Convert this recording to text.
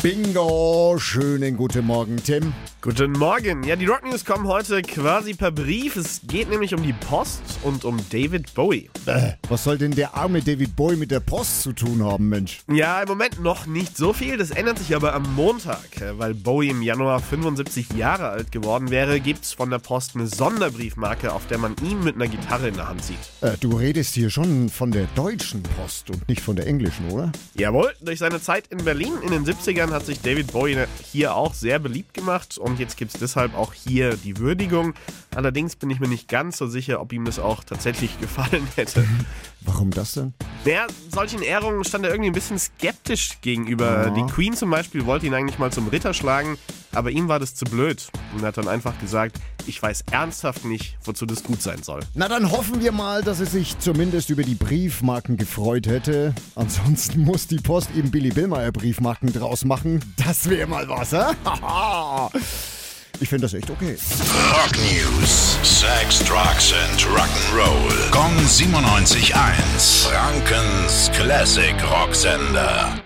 Bingo, schönen guten Morgen, Tim. Guten Morgen. Ja, die Rock News kommen heute quasi per Brief. Es geht nämlich um die Post und um David Bowie. Äh, was soll denn der arme David Bowie mit der Post zu tun haben, Mensch? Ja, im Moment noch nicht so viel. Das ändert sich aber am Montag. Äh, weil Bowie im Januar 75 Jahre alt geworden wäre, gibt es von der Post eine Sonderbriefmarke, auf der man ihn mit einer Gitarre in der Hand sieht. Äh, du redest hier schon von der deutschen Post und nicht von der englischen, oder? Jawohl, durch seine Zeit in Berlin in den 70ern hat sich David Bowie hier auch sehr beliebt gemacht und jetzt gibt es deshalb auch hier die Würdigung. Allerdings bin ich mir nicht ganz so sicher, ob ihm das auch tatsächlich gefallen hätte. Warum das denn? Naja, solchen Ehrungen stand er irgendwie ein bisschen skeptisch gegenüber. Ja. Die Queen zum Beispiel wollte ihn eigentlich mal zum Ritter schlagen, aber ihm war das zu blöd und hat dann einfach gesagt, ich weiß ernsthaft nicht, wozu das gut sein soll. Na dann hoffen wir mal, dass er sich zumindest über die Briefmarken gefreut hätte. Ansonsten muss die Post eben Billy Billmeyer Briefmarken draus machen. Das wäre mal was, hä? Ich finde das echt okay. Rock News. Sex, Drugs and Rock'n'Roll. Kong 97.1. Frankens Classic Rocksender.